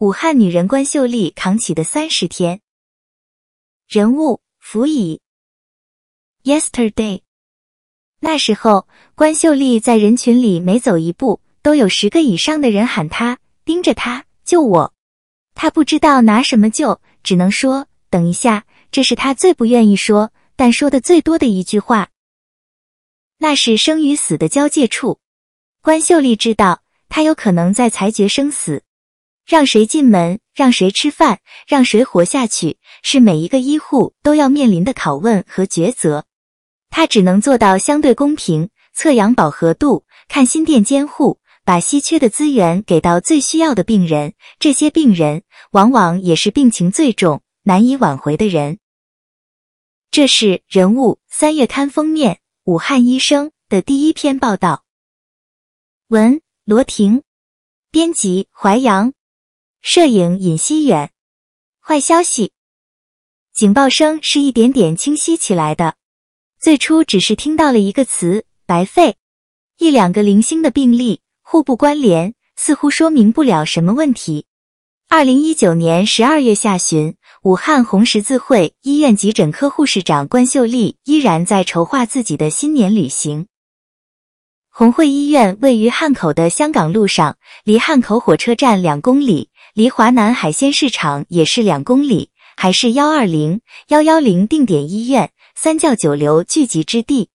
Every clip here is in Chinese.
武汉女人关秀丽扛起的三十天。人物：辅以。Yesterday。那时候，关秀丽在人群里每走一步，都有十个以上的人喊她，盯着她，救我。她不知道拿什么救，只能说等一下。这是她最不愿意说，但说的最多的一句话。那是生与死的交界处。关秀丽知道，她有可能在裁决生死，让谁进门，让谁吃饭，让谁活下去，是每一个医护都要面临的拷问和抉择。他只能做到相对公平，测量饱和度，看心电监护，把稀缺的资源给到最需要的病人。这些病人往往也是病情最重、难以挽回的人。这是人物三月刊封面，武汉医生的第一篇报道。文罗婷，编辑淮阳，摄影尹希远。坏消息，警报声是一点点清晰起来的。最初只是听到了一个词“白肺”，一两个零星的病例互不关联，似乎说明不了什么问题。二零一九年十二月下旬，武汉红十字会医院急诊科护士长关秀丽依然在筹划自己的新年旅行。红会医院位于汉口的香港路上，离汉口火车站两公里，离华南海鲜市场也是两公里，还是幺二零幺幺零定点医院。三教九流聚集之地，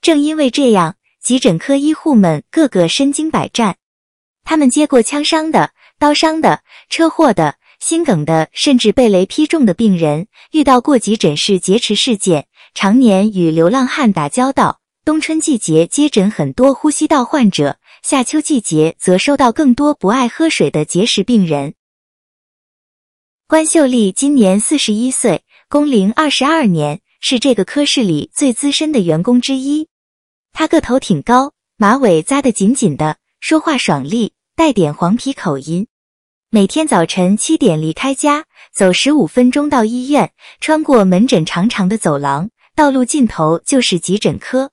正因为这样，急诊科医护们个个身经百战。他们接过枪伤的、刀伤的、车祸的、心梗的，甚至被雷劈中的病人，遇到过急诊室劫持事件，常年与流浪汉打交道。冬春季节接诊很多呼吸道患者，夏秋季节则收到更多不爱喝水的结石病人。关秀丽今年四十一岁，工龄二十二年。是这个科室里最资深的员工之一，她个头挺高，马尾扎得紧紧的，说话爽利，带点黄皮口音。每天早晨七点离开家，走十五分钟到医院，穿过门诊长长的走廊，道路尽头就是急诊科。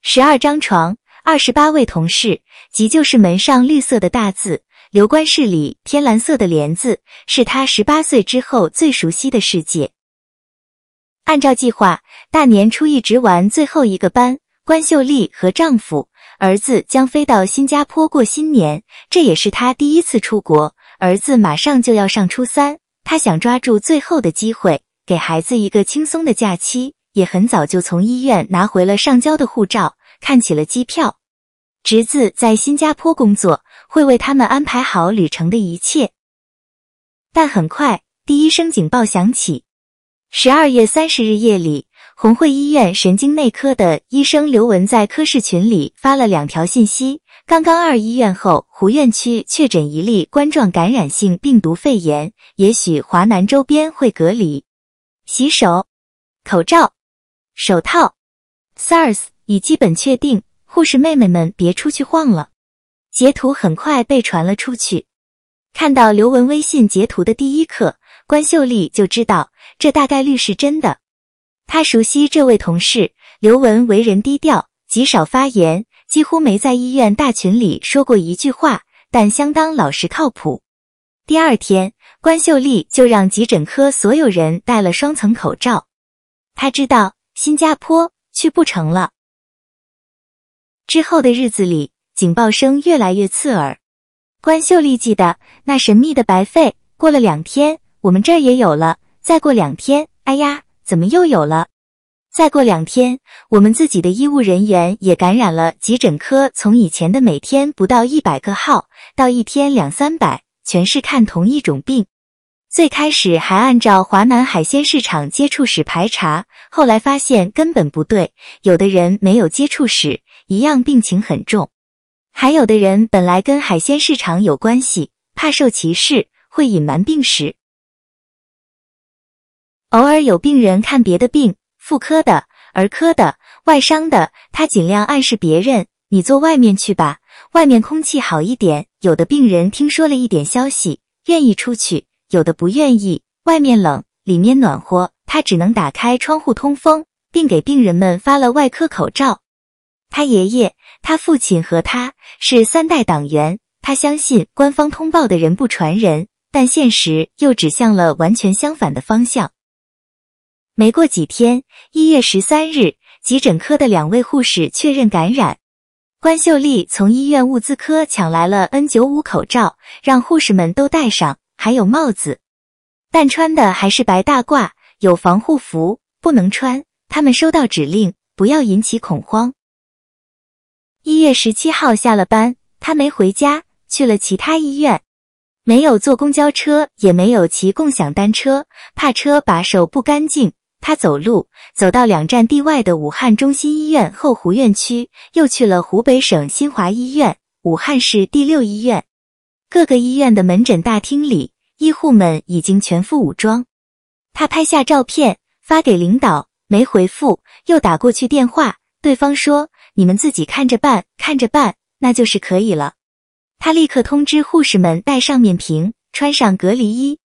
十二张床，二十八位同事，急救室门上绿色的大字，留观室里天蓝色的帘子，是他十八岁之后最熟悉的世界。按照计划，大年初一值完最后一个班，关秀丽和丈夫、儿子将飞到新加坡过新年，这也是她第一次出国。儿子马上就要上初三，她想抓住最后的机会，给孩子一个轻松的假期，也很早就从医院拿回了上交的护照，看起了机票。侄子在新加坡工作，会为他们安排好旅程的一切。但很快，第一声警报响起。十二月三十日夜里，红会医院神经内科的医生刘文在科室群里发了两条信息：刚刚二医院后湖院区确诊一例冠状感染性病毒肺炎，也许华南周边会隔离。洗手、口罩、手套，SARS 已基本确定，护士妹妹们别出去晃了。截图很快被传了出去。看到刘文微信截图的第一刻。关秀丽就知道这大概率是真的。她熟悉这位同事刘文，为人低调，极少发言，几乎没在医院大群里说过一句话，但相当老实靠谱。第二天，关秀丽就让急诊科所有人戴了双层口罩。她知道新加坡去不成了。之后的日子里，警报声越来越刺耳。关秀丽记得那神秘的白肺，过了两天。我们这儿也有了，再过两天，哎呀，怎么又有了？再过两天，我们自己的医务人员也感染了。急诊科从以前的每天不到一百个号，到一天两三百，全是看同一种病。最开始还按照华南海鲜市场接触史排查，后来发现根本不对，有的人没有接触史，一样病情很重；还有的人本来跟海鲜市场有关系，怕受歧视，会隐瞒病史。偶尔有病人看别的病，妇科的、儿科的、外伤的，他尽量暗示别人：“你坐外面去吧，外面空气好一点。”有的病人听说了一点消息，愿意出去；有的不愿意，外面冷，里面暖和，他只能打开窗户通风，并给病人们发了外科口罩。他爷爷、他父亲和他是三代党员，他相信官方通报的人不传人。但现实又指向了完全相反的方向。没过几天，一月十三日，急诊科的两位护士确认感染。关秀丽从医院物资科抢来了 N95 口罩，让护士们都戴上，还有帽子，但穿的还是白大褂，有防护服，不能穿。他们收到指令，不要引起恐慌。一月十七号下了班，他没回家，去了其他医院。没有坐公交车，也没有骑共享单车，怕车把手不干净。他走路走到两站地外的武汉中心医院后湖院区，又去了湖北省新华医院、武汉市第六医院。各个医院的门诊大厅里，医护们已经全副武装。他拍下照片发给领导，没回复，又打过去电话，对方说：“你们自己看着办，看着办，那就是可以了。”他立刻通知护士们戴上面屏，穿上隔离衣。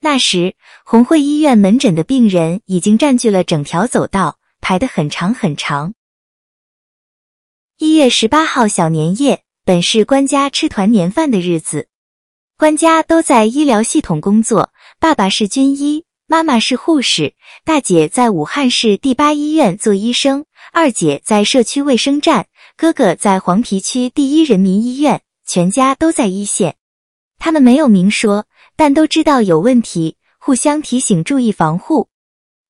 那时，红会医院门诊的病人已经占据了整条走道，排得很长很长。一月十八号小年夜，本是官家吃团年饭的日子。官家都在医疗系统工作，爸爸是军医，妈妈是护士，大姐在武汉市第八医院做医生，二姐在社区卫生站，哥哥在黄陂区第一人民医院，全家都在一线。他们没有明说。但都知道有问题，互相提醒，注意防护。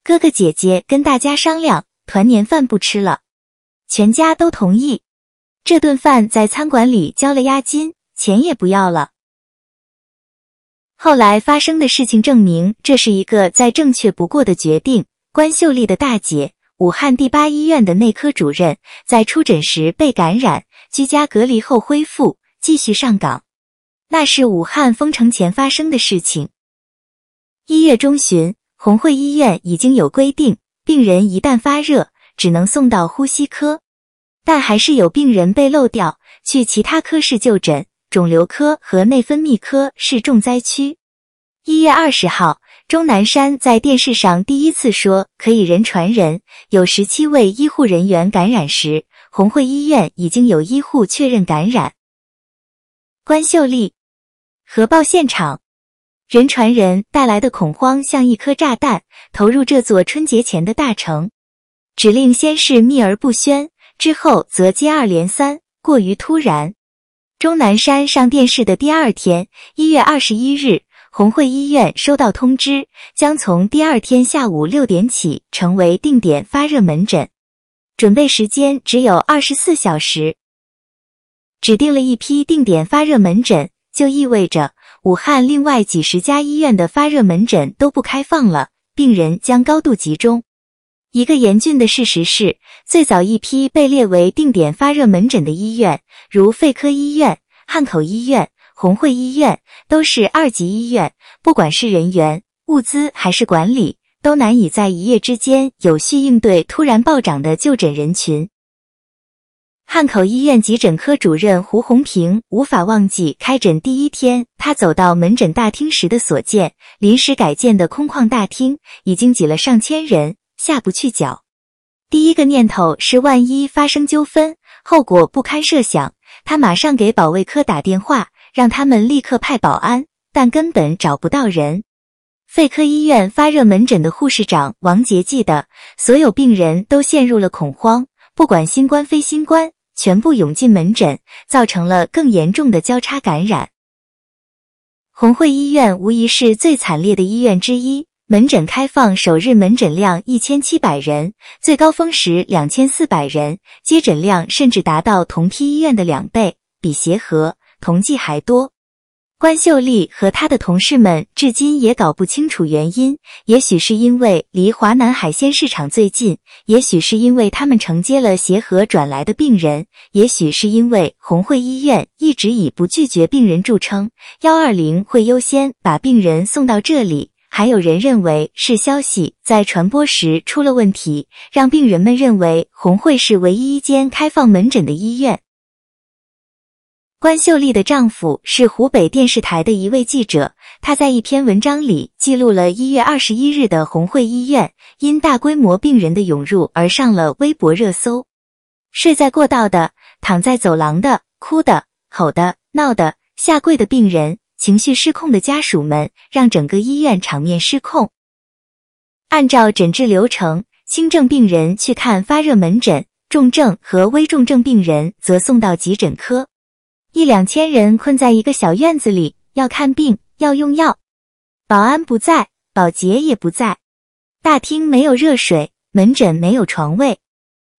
哥哥姐姐跟大家商量，团年饭不吃了，全家都同意。这顿饭在餐馆里交了押金，钱也不要了。后来发生的事情证明，这是一个再正确不过的决定。关秀丽的大姐，武汉第八医院的内科主任，在出诊时被感染，居家隔离后恢复，继续上岗。那是武汉封城前发生的事情。一月中旬，红会医院已经有规定，病人一旦发热，只能送到呼吸科，但还是有病人被漏掉，去其他科室就诊。肿瘤科和内分泌科是重灾区。一月二十号，钟南山在电视上第一次说可以人传人，有十七位医护人员感染时，红会医院已经有医护确认感染。关秀丽。核爆现场，人传人带来的恐慌像一颗炸弹，投入这座春节前的大城。指令先是秘而不宣，之后则接二连三，过于突然。钟南山上电视的第二天，一月二十一日，红会医院收到通知，将从第二天下午六点起成为定点发热门诊，准备时间只有二十四小时。指定了一批定点发热门诊。就意味着武汉另外几十家医院的发热门诊都不开放了，病人将高度集中。一个严峻的事实是，最早一批被列为定点发热门诊的医院，如肺科医院、汉口医院、红会医院，都是二级医院，不管是人员、物资还是管理，都难以在一夜之间有序应对突然暴涨的就诊人群。汉口医院急诊科主任胡红平无法忘记开诊第一天，他走到门诊大厅时的所见：临时改建的空旷大厅已经挤了上千人，下不去脚。第一个念头是，万一发生纠纷，后果不堪设想。他马上给保卫科打电话，让他们立刻派保安，但根本找不到人。肺科医院发热门诊的护士长王杰记得，所有病人都陷入了恐慌，不管新冠非新冠。全部涌进门诊，造成了更严重的交叉感染。红会医院无疑是最惨烈的医院之一，门诊开放首日门诊量一千七百人，最高峰时两千四百人，接诊量甚至达到同批医院的两倍，比协和、同济还多。关秀丽和她的同事们至今也搞不清楚原因，也许是因为离华南海鲜市场最近，也许是因为他们承接了协和转来的病人，也许是因为红会医院一直以不拒绝病人著称，幺二零会优先把病人送到这里。还有人认为是消息在传播时出了问题，让病人们认为红会是唯一一间开放门诊的医院。关秀丽的丈夫是湖北电视台的一位记者，他在一篇文章里记录了一月二十一日的红会医院因大规模病人的涌入而上了微博热搜。睡在过道的、躺在走廊的、哭的、吼的、闹的、下跪的病人，情绪失控的家属们让整个医院场面失控。按照诊治流程，轻症病人去看发热门诊，重症和危重症病人则送到急诊科。一两千人困在一个小院子里，要看病，要用药。保安不在，保洁也不在，大厅没有热水，门诊没有床位。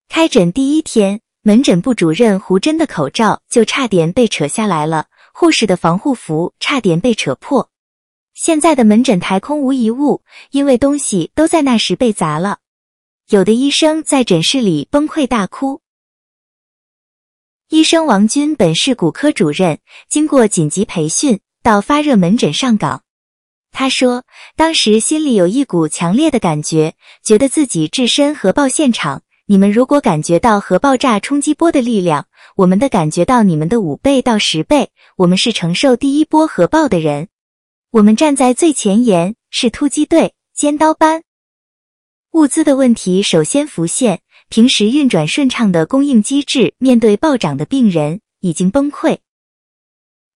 开诊第一天，门诊部主任胡真的口罩就差点被扯下来了。护士的防护服差点被扯破，现在的门诊台空无一物，因为东西都在那时被砸了。有的医生在诊室里崩溃大哭。医生王军本是骨科主任，经过紧急培训到发热门诊上岗。他说，当时心里有一股强烈的感觉，觉得自己置身核爆现场。你们如果感觉到核爆炸冲击波的力量，我们的感觉到你们的五倍到十倍。我们是承受第一波核爆的人，我们站在最前沿，是突击队，尖刀班。物资的问题首先浮现，平时运转顺畅的供应机制，面对暴涨的病人已经崩溃。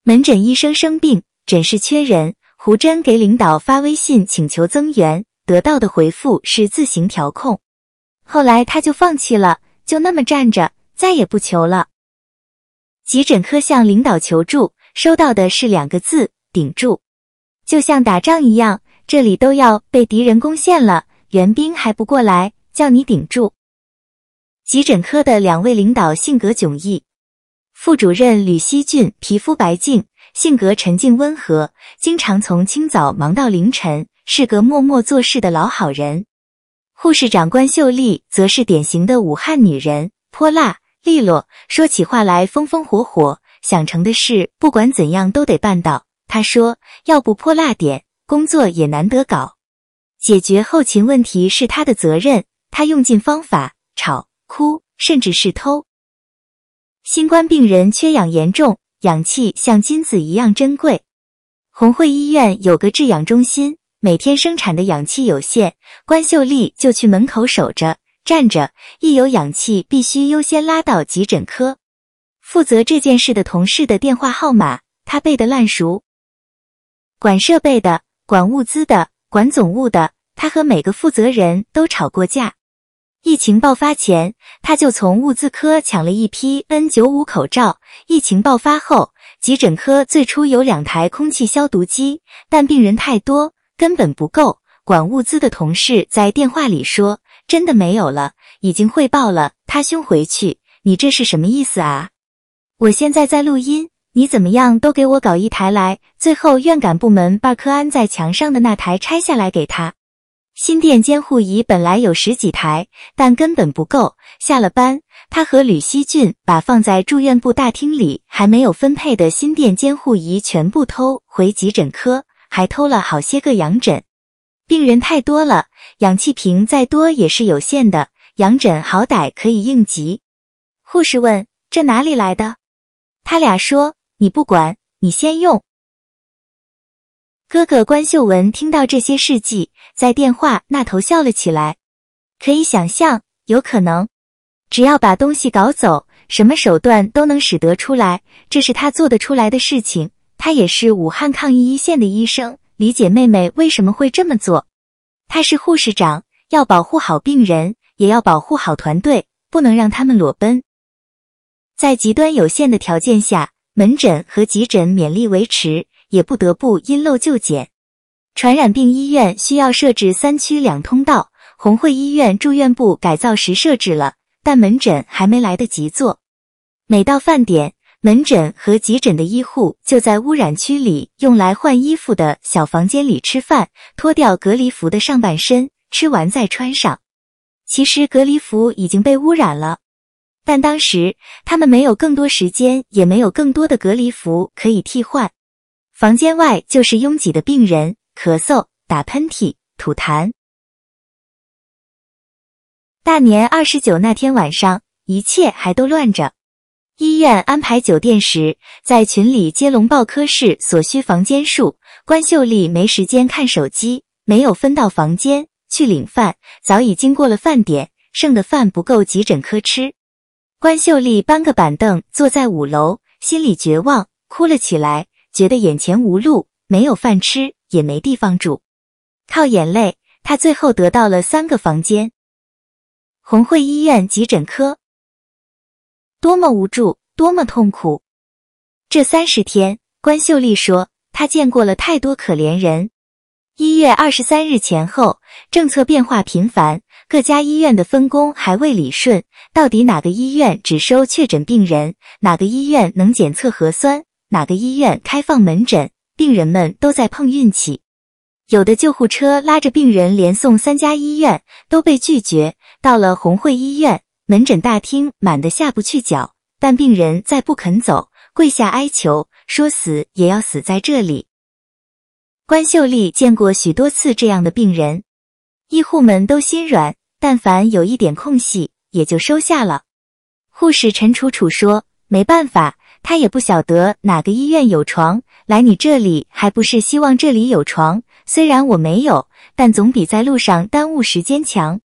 门诊医生生病，诊室缺人，胡真给领导发微信请求增援，得到的回复是自行调控。后来他就放弃了，就那么站着，再也不求了。急诊科向领导求助，收到的是两个字：顶住。就像打仗一样，这里都要被敌人攻陷了，援兵还不过来，叫你顶住。急诊科的两位领导性格迥异，副主任吕希俊皮肤白净，性格沉静温和，经常从清早忙到凌晨，是个默默做事的老好人。护士长关秀丽则是典型的武汉女人，泼辣利落，说起话来风风火火，想成的事不管怎样都得办到。她说：“要不泼辣点，工作也难得搞。解决后勤问题是她的责任，她用尽方法，吵、哭，甚至是偷。”新冠病人缺氧严重，氧气像金子一样珍贵。红会医院有个制氧中心。每天生产的氧气有限，关秀丽就去门口守着站着，一有氧气必须优先拉到急诊科。负责这件事的同事的电话号码，他背得烂熟。管设备的、管物资的、管总务的，他和每个负责人都吵过架。疫情爆发前，他就从物资科抢了一批 N95 口罩。疫情爆发后，急诊科最初有两台空气消毒机，但病人太多。根本不够。管物资的同事在电话里说：“真的没有了，已经汇报了。”他凶回去：“你这是什么意思啊？我现在在录音，你怎么样都给我搞一台来。”最后，院感部门把科安在墙上的那台拆下来给他。心电监护仪本来有十几台，但根本不够。下了班，他和吕希俊把放在住院部大厅里还没有分配的心电监护仪全部偷回急诊科。还偷了好些个氧枕，病人太多了，氧气瓶再多也是有限的，氧枕好歹可以应急。护士问：“这哪里来的？”他俩说：“你不管，你先用。”哥哥关秀文听到这些事迹，在电话那头笑了起来。可以想象，有可能，只要把东西搞走，什么手段都能使得出来，这是他做得出来的事情。他也是武汉抗疫一线的医生，理解妹妹为什么会这么做。他是护士长，要保护好病人，也要保护好团队，不能让他们裸奔。在极端有限的条件下，门诊和急诊勉力维持，也不得不因陋就简。传染病医院需要设置三区两通道，红会医院住院部改造时设置了，但门诊还没来得及做。每到饭点。门诊和急诊的医护就在污染区里用来换衣服的小房间里吃饭，脱掉隔离服的上半身，吃完再穿上。其实隔离服已经被污染了，但当时他们没有更多时间，也没有更多的隔离服可以替换。房间外就是拥挤的病人，咳嗽、打喷嚏、吐痰。大年二十九那天晚上，一切还都乱着。医院安排酒店时，在群里接龙报科室所需房间数。关秀丽没时间看手机，没有分到房间去领饭，早已经过了饭点，剩的饭不够急诊科吃。关秀丽搬个板凳坐在五楼，心里绝望，哭了起来。觉得眼前无路，没有饭吃，也没地方住，靠眼泪，他最后得到了三个房间。红会医院急诊科，多么无助，多么痛苦！这三十天，关秀丽说，她见过了太多可怜人。一月二十三日前后，政策变化频繁，各家医院的分工还未理顺，到底哪个医院只收确诊病人，哪个医院能检测核酸，哪个医院开放门诊，病人们都在碰运气。有的救护车拉着病人连送三家医院，都被拒绝。到了红会医院门诊大厅，满得下不去脚，但病人再不肯走。跪下哀求，说死也要死在这里。关秀丽见过许多次这样的病人，医护们都心软，但凡有一点空隙，也就收下了。护士陈楚楚说：“没办法，他也不晓得哪个医院有床，来你这里还不是希望这里有床？虽然我没有，但总比在路上耽误时间强。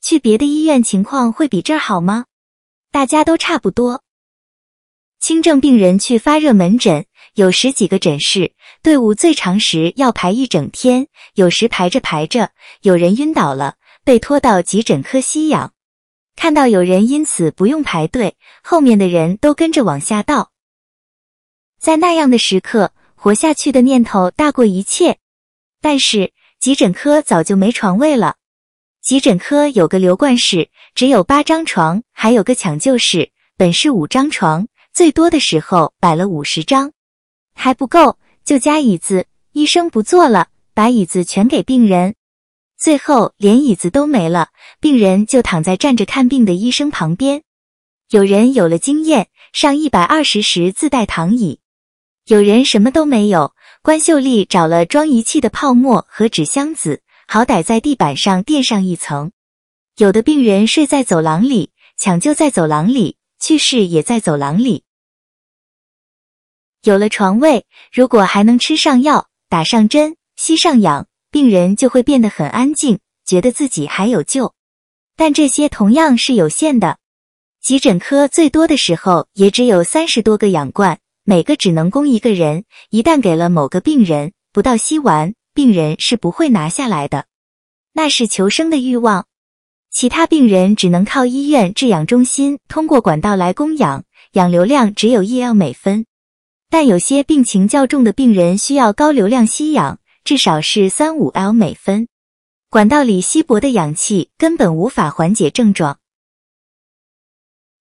去别的医院情况会比这儿好吗？大家都差不多。”轻症病人去发热门诊，有十几个诊室，队伍最长时要排一整天。有时排着排着，有人晕倒了，被拖到急诊科吸氧。看到有人因此不用排队，后面的人都跟着往下倒。在那样的时刻，活下去的念头大过一切。但是急诊科早就没床位了。急诊科有个留观室，只有八张床，还有个抢救室，本是五张床。最多的时候摆了五十张，还不够就加椅子。医生不坐了，把椅子全给病人。最后连椅子都没了，病人就躺在站着看病的医生旁边。有人有了经验，上一百二十时自带躺椅；有人什么都没有。关秀丽找了装仪器的泡沫和纸箱子，好歹在地板上垫上一层。有的病人睡在走廊里，抢救在走廊里。去世也在走廊里。有了床位，如果还能吃上药、打上针、吸上氧，病人就会变得很安静，觉得自己还有救。但这些同样是有限的。急诊科最多的时候也只有三十多个氧罐，每个只能供一个人。一旦给了某个病人，不到吸完，病人是不会拿下来的。那是求生的欲望。其他病人只能靠医院制氧中心通过管道来供氧，氧流量只有一 L 每分。但有些病情较重的病人需要高流量吸氧，至少是三五 L 每分。管道里稀薄的氧气根本无法缓解症状。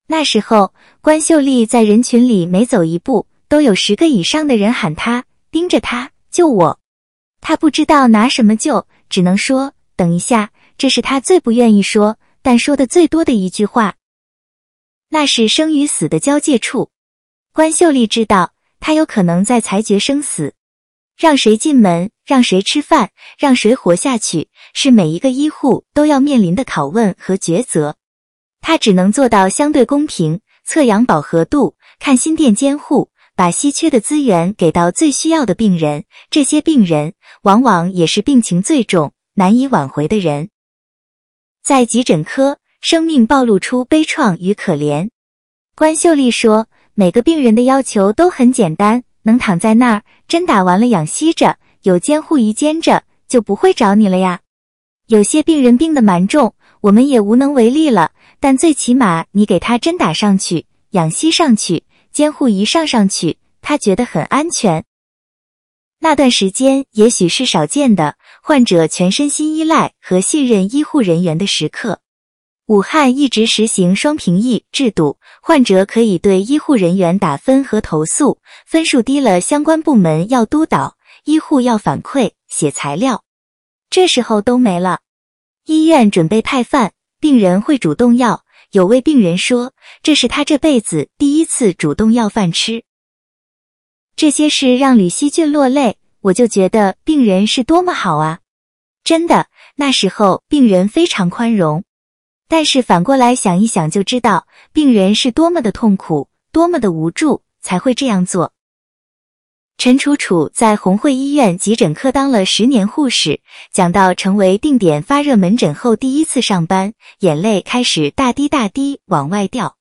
那时候，关秀丽在人群里每走一步，都有十个以上的人喊他，盯着他救我。他不知道拿什么救，只能说等一下。这是他最不愿意说，但说的最多的一句话。那是生与死的交界处。关秀丽知道，他有可能在裁决生死，让谁进门，让谁吃饭，让谁活下去，是每一个医护都要面临的拷问和抉择。他只能做到相对公平，测氧饱和度，看心电监护，把稀缺的资源给到最需要的病人。这些病人往往也是病情最重、难以挽回的人。在急诊科，生命暴露出悲怆与可怜。关秀丽说：“每个病人的要求都很简单，能躺在那儿，针打完了养息着，有监护仪监着，就不会找你了呀。有些病人病得蛮重，我们也无能为力了，但最起码你给他针打上去，养息上去，监护仪上上去，他觉得很安全。那段时间也许是少见的。”患者全身心依赖和信任医护人员的时刻。武汉一直实行双评议制度，患者可以对医护人员打分和投诉，分数低了，相关部门要督导，医护要反馈写材料。这时候都没了。医院准备派饭，病人会主动要。有位病人说，这是他这辈子第一次主动要饭吃。这些事让吕希俊落泪。我就觉得病人是多么好啊！真的，那时候病人非常宽容。但是反过来想一想，就知道病人是多么的痛苦，多么的无助，才会这样做。陈楚楚在红会医院急诊科当了十年护士，讲到成为定点发热门诊后第一次上班，眼泪开始大滴大滴往外掉。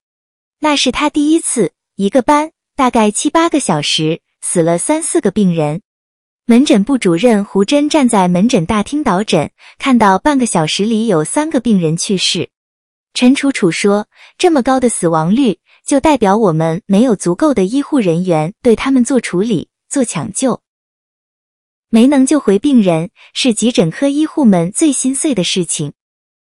那是他第一次，一个班大概七八个小时。死了三四个病人。门诊部主任胡真站在门诊大厅导诊，看到半个小时里有三个病人去世。陈楚楚说：“这么高的死亡率，就代表我们没有足够的医护人员对他们做处理、做抢救，没能救回病人，是急诊科医护们最心碎的事情。”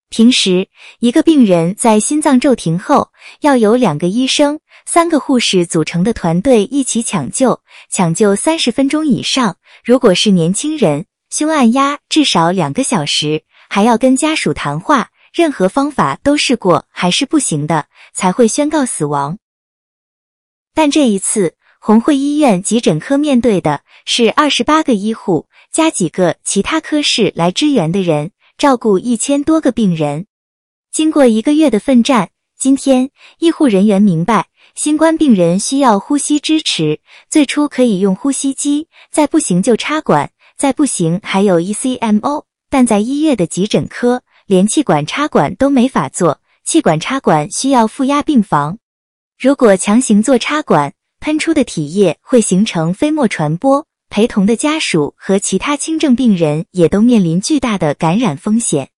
平时，一个病人在心脏骤停后，要有两个医生、三个护士组成的团队一起抢救，抢救三十分钟以上。如果是年轻人，胸按压至少两个小时，还要跟家属谈话，任何方法都试过还是不行的，才会宣告死亡。但这一次，红会医院急诊科面对的是二十八个医护加几个其他科室来支援的人。照顾一千多个病人，经过一个月的奋战，今天医护人员明白，新冠病人需要呼吸支持。最初可以用呼吸机，再不行就插管，再不行还有 ECMO。但在医院的急诊科，连气管插管都没法做，气管插管需要负压病房。如果强行做插管，喷出的体液会形成飞沫传播。陪同的家属和其他轻症病人也都面临巨大的感染风险。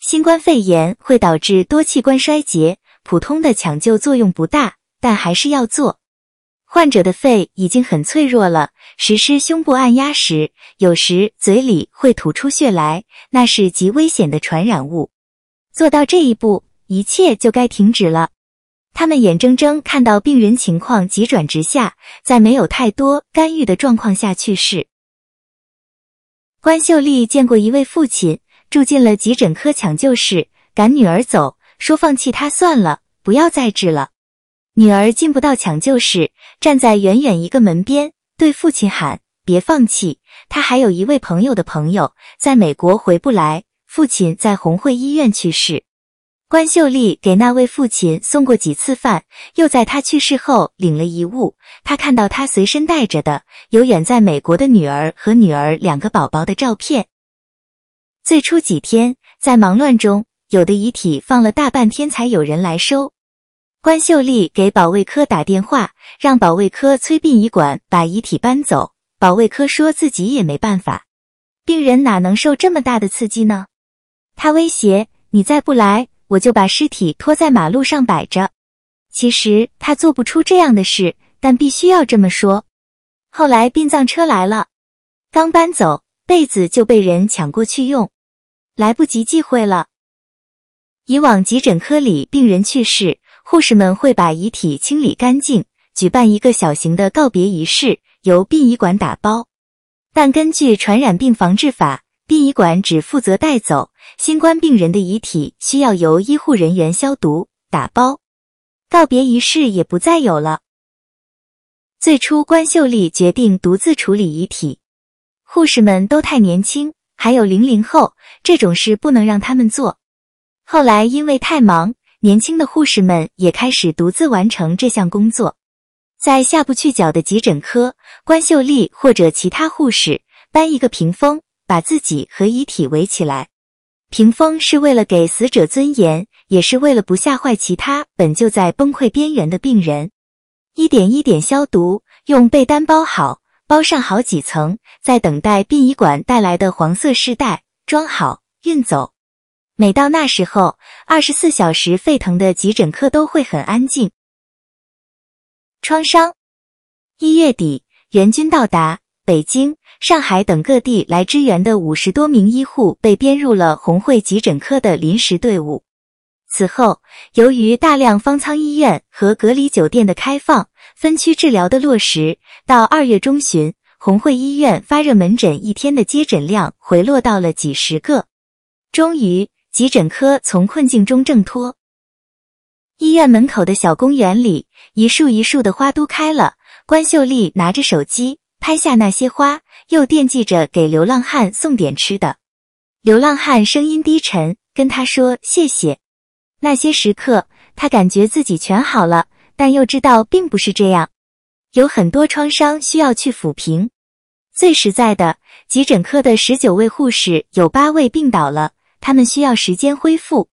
新冠肺炎会导致多器官衰竭，普通的抢救作用不大，但还是要做。患者的肺已经很脆弱了，实施胸部按压时，有时嘴里会吐出血来，那是极危险的传染物。做到这一步，一切就该停止了。他们眼睁睁看到病人情况急转直下，在没有太多干预的状况下去世。关秀丽见过一位父亲住进了急诊科抢救室，赶女儿走，说放弃他算了，不要再治了。女儿进不到抢救室，站在远远一个门边，对父亲喊：“别放弃，他还有一位朋友的朋友在美国回不来，父亲在红会医院去世。”关秀丽给那位父亲送过几次饭，又在他去世后领了遗物。他看到他随身带着的有远在美国的女儿和女儿两个宝宝的照片。最初几天在忙乱中，有的遗体放了大半天才有人来收。关秀丽给保卫科打电话，让保卫科催殡仪馆把遗体搬走。保卫科说自己也没办法，病人哪能受这么大的刺激呢？他威胁：“你再不来。”我就把尸体拖在马路上摆着。其实他做不出这样的事，但必须要这么说。后来殡葬车来了，刚搬走，被子就被人抢过去用，来不及忌讳了。以往急诊科里病人去世，护士们会把遗体清理干净，举办一个小型的告别仪式，由殡仪馆打包。但根据传染病防治法，殡仪馆只负责带走。新冠病人的遗体需要由医护人员消毒、打包，告别仪式也不再有了。最初，关秀丽决定独自处理遗体，护士们都太年轻，还有零零后，这种事不能让他们做。后来因为太忙，年轻的护士们也开始独自完成这项工作。在下不去脚的急诊科，关秀丽或者其他护士搬一个屏风，把自己和遗体围起来。屏风是为了给死者尊严，也是为了不吓坏其他本就在崩溃边缘的病人。一点一点消毒，用被单包好，包上好几层，在等待殡仪馆带来的黄色尸袋装好运走。每到那时候，二十四小时沸腾的急诊科都会很安静。创伤。一月底，援军到达北京。上海等各地来支援的五十多名医护被编入了红会急诊科的临时队伍。此后，由于大量方舱医院和隔离酒店的开放，分区治疗的落实，到二月中旬，红会医院发热门诊一天的接诊量回落到了几十个。终于，急诊科从困境中挣脱。医院门口的小公园里，一束一束的花都开了。关秀丽拿着手机拍下那些花。又惦记着给流浪汉送点吃的，流浪汉声音低沉，跟他说谢谢。那些时刻，他感觉自己全好了，但又知道并不是这样，有很多创伤需要去抚平。最实在的，急诊科的十九位护士有八位病倒了，他们需要时间恢复。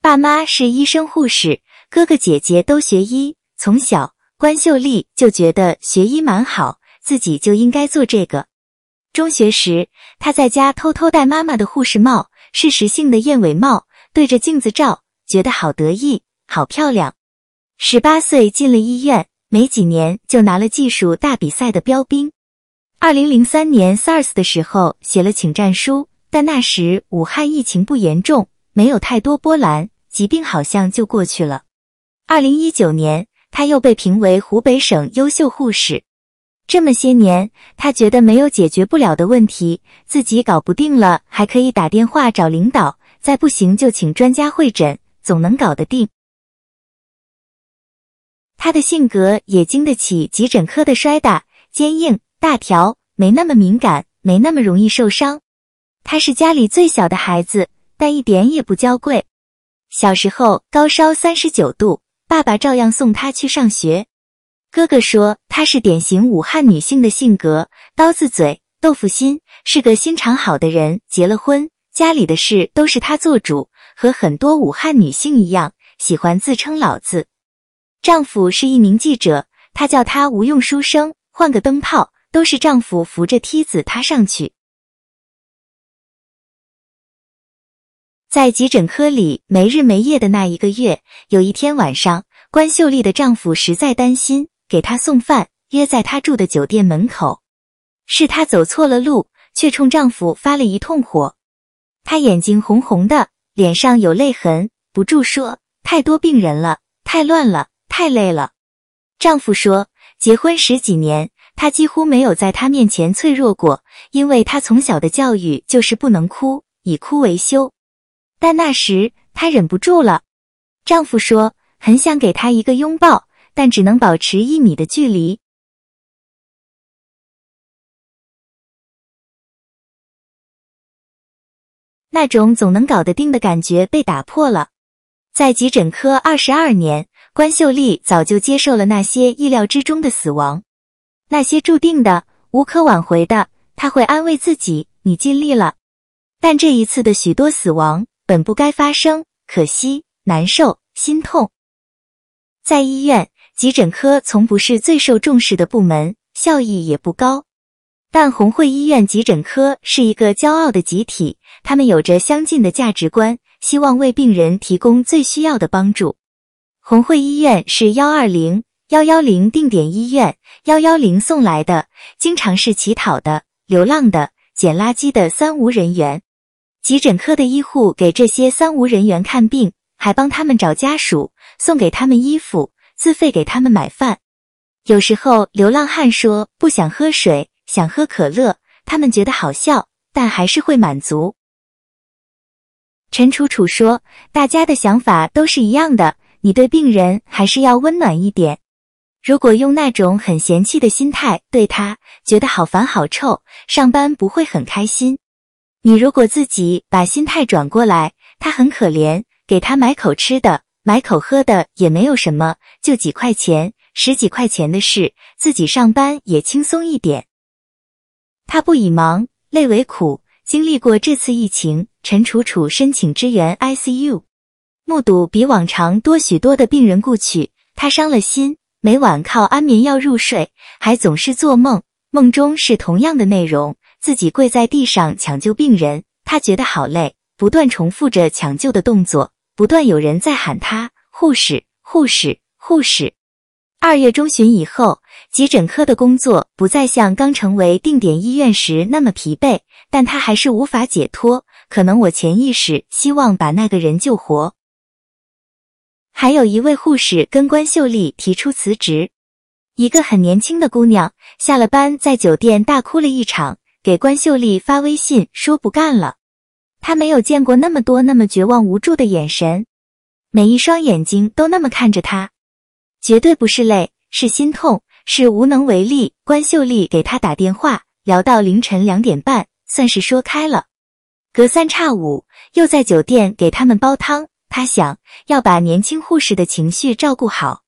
爸妈是医生护士，哥哥姐姐都学医，从小。关秀丽就觉得学医蛮好，自己就应该做这个。中学时，他在家偷偷戴妈妈的护士帽，适时性的燕尾帽，对着镜子照，觉得好得意，好漂亮。十八岁进了医院，没几年就拿了技术大比赛的标兵。二零零三年 SARS 的时候写了请战书，但那时武汉疫情不严重，没有太多波澜，疾病好像就过去了。二零一九年，他又被评为湖北省优秀护士。这么些年，他觉得没有解决不了的问题，自己搞不定了，还可以打电话找领导，再不行就请专家会诊，总能搞得定。他的性格也经得起急诊科的摔打，坚硬大条，没那么敏感，没那么容易受伤。他是家里最小的孩子，但一点也不娇贵。小时候高烧三十九度，爸爸照样送他去上学。哥哥说他是典型武汉女性的性格，刀子嘴豆腐心，是个心肠好的人。结了婚，家里的事都是她做主，和很多武汉女性一样，喜欢自称老子。丈夫是一名记者，她叫他无用书生，换个灯泡都是丈夫扶着梯子踏上去。在急诊科里没日没夜的那一个月，有一天晚上，关秀丽的丈夫实在担心。给她送饭，约在她住的酒店门口。是她走错了路，却冲丈夫发了一通火。她眼睛红红的，脸上有泪痕，不住说：“太多病人了，太乱了，太累了。”丈夫说：“结婚十几年，她几乎没有在他面前脆弱过，因为她从小的教育就是不能哭，以哭为羞。”但那时她忍不住了。丈夫说：“很想给她一个拥抱。”但只能保持一米的距离，那种总能搞得定的感觉被打破了。在急诊科二十二年，关秀丽早就接受了那些意料之中的死亡，那些注定的、无可挽回的。她会安慰自己：“你尽力了。”但这一次的许多死亡本不该发生，可惜、难受、心痛。在医院。急诊科从不是最受重视的部门，效益也不高。但红会医院急诊科是一个骄傲的集体，他们有着相近的价值观，希望为病人提供最需要的帮助。红会医院是幺二零幺幺零定点医院，幺幺零送来的经常是乞讨的、流浪的、捡垃圾的三无人员。急诊科的医护给这些三无人员看病，还帮他们找家属，送给他们衣服。自费给他们买饭，有时候流浪汉说不想喝水，想喝可乐，他们觉得好笑，但还是会满足。陈楚楚说：“大家的想法都是一样的，你对病人还是要温暖一点。如果用那种很嫌弃的心态对他，觉得好烦好臭，上班不会很开心。你如果自己把心态转过来，他很可怜，给他买口吃的。”买口喝的也没有什么，就几块钱、十几块钱的事，自己上班也轻松一点。他不以忙，累为苦。经历过这次疫情，陈楚楚申请支援 ICU，目睹比往常多许多的病人故去，他伤了心。每晚靠安眠药入睡，还总是做梦，梦中是同样的内容：自己跪在地上抢救病人，他觉得好累，不断重复着抢救的动作。不断有人在喊他护士，护士，护士。二月中旬以后，急诊科的工作不再像刚成为定点医院时那么疲惫，但他还是无法解脱。可能我潜意识希望把那个人救活。还有一位护士跟关秀丽提出辞职，一个很年轻的姑娘下了班在酒店大哭了一场，给关秀丽发微信说不干了。他没有见过那么多那么绝望无助的眼神，每一双眼睛都那么看着他，绝对不是泪，是心痛，是无能为力。关秀丽给他打电话，聊到凌晨两点半，算是说开了。隔三差五又在酒店给他们煲汤，他想要把年轻护士的情绪照顾好。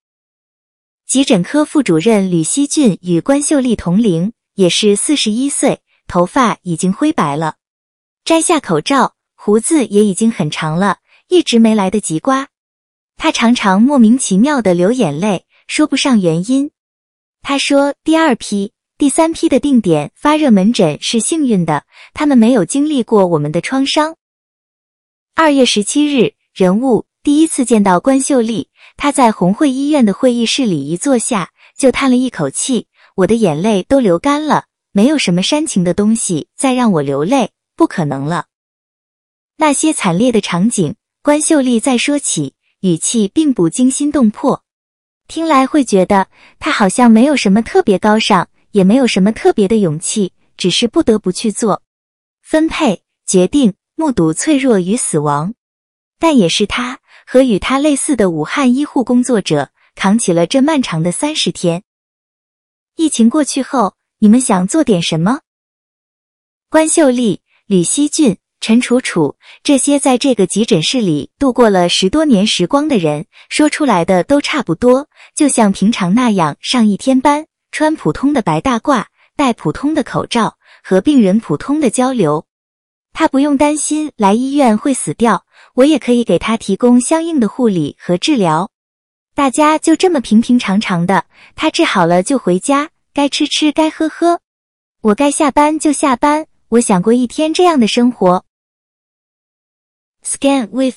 急诊科副主任吕希俊与关秀丽同龄，也是四十一岁，头发已经灰白了。摘下口罩，胡子也已经很长了，一直没来得及刮。他常常莫名其妙的流眼泪，说不上原因。他说，第二批、第三批的定点发热门诊是幸运的，他们没有经历过我们的创伤。二月十七日，人物第一次见到关秀丽，她在红会医院的会议室里一坐下，就叹了一口气，我的眼泪都流干了。没有什么煽情的东西再让我流泪，不可能了。那些惨烈的场景，关秀丽再说起，语气并不惊心动魄，听来会觉得她好像没有什么特别高尚，也没有什么特别的勇气，只是不得不去做分配决定，目睹脆弱与死亡。但也是他和与他类似的武汉医护工作者扛起了这漫长的三十天。疫情过去后。你们想做点什么？关秀丽、吕希俊、陈楚楚这些在这个急诊室里度过了十多年时光的人，说出来的都差不多，就像平常那样上一天班，穿普通的白大褂，戴普通的口罩，和病人普通的交流。他不用担心来医院会死掉，我也可以给他提供相应的护理和治疗。大家就这么平平常常的，他治好了就回家。该吃吃，该喝喝，我该下班就下班。我想过一天这样的生活。Scan with